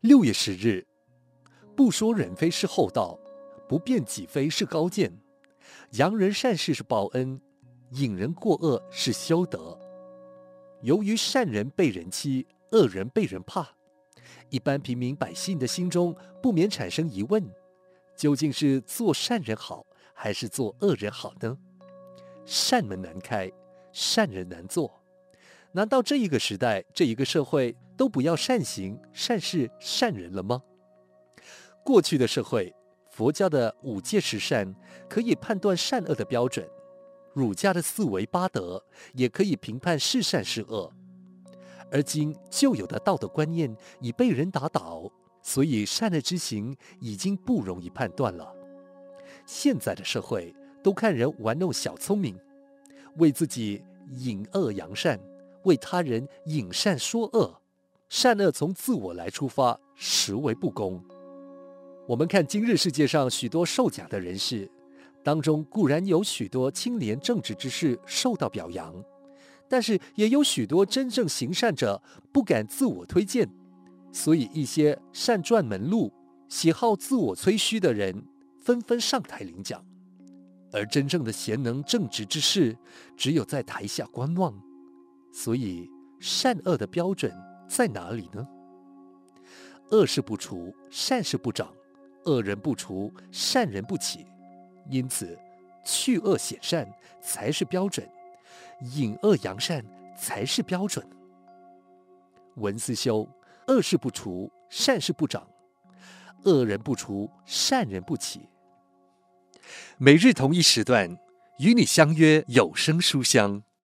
六月十日，不说人非是厚道，不辩己非是高见。扬人善事是报恩，引人过恶是修德。由于善人被人欺，恶人被人怕，一般平民百姓的心中不免产生疑问：究竟是做善人好，还是做恶人好呢？善门难开，善人难做。难道这一个时代，这一个社会都不要善行、善事、善人了吗？过去的社会，佛教的五戒十善可以判断善恶的标准，儒家的四维八德也可以评判是善是恶。而今旧有的道德观念已被人打倒，所以善恶之行已经不容易判断了。现在的社会都看人玩弄小聪明，为自己隐恶扬善。为他人隐善说恶，善恶从自我来出发，实为不公。我们看今日世界上许多受奖的人士，当中固然有许多清廉正直之士受到表扬，但是也有许多真正行善者不敢自我推荐，所以一些善转门路、喜好自我吹嘘的人纷纷上台领奖，而真正的贤能正直之士，只有在台下观望。所以，善恶的标准在哪里呢？恶事不除，善事不长；恶人不除，善人不起。因此，去恶显善才是标准，引恶扬善才是标准。文思修，恶事不除，善事不长；恶人不除，善人不起。每日同一时段，与你相约有声书香。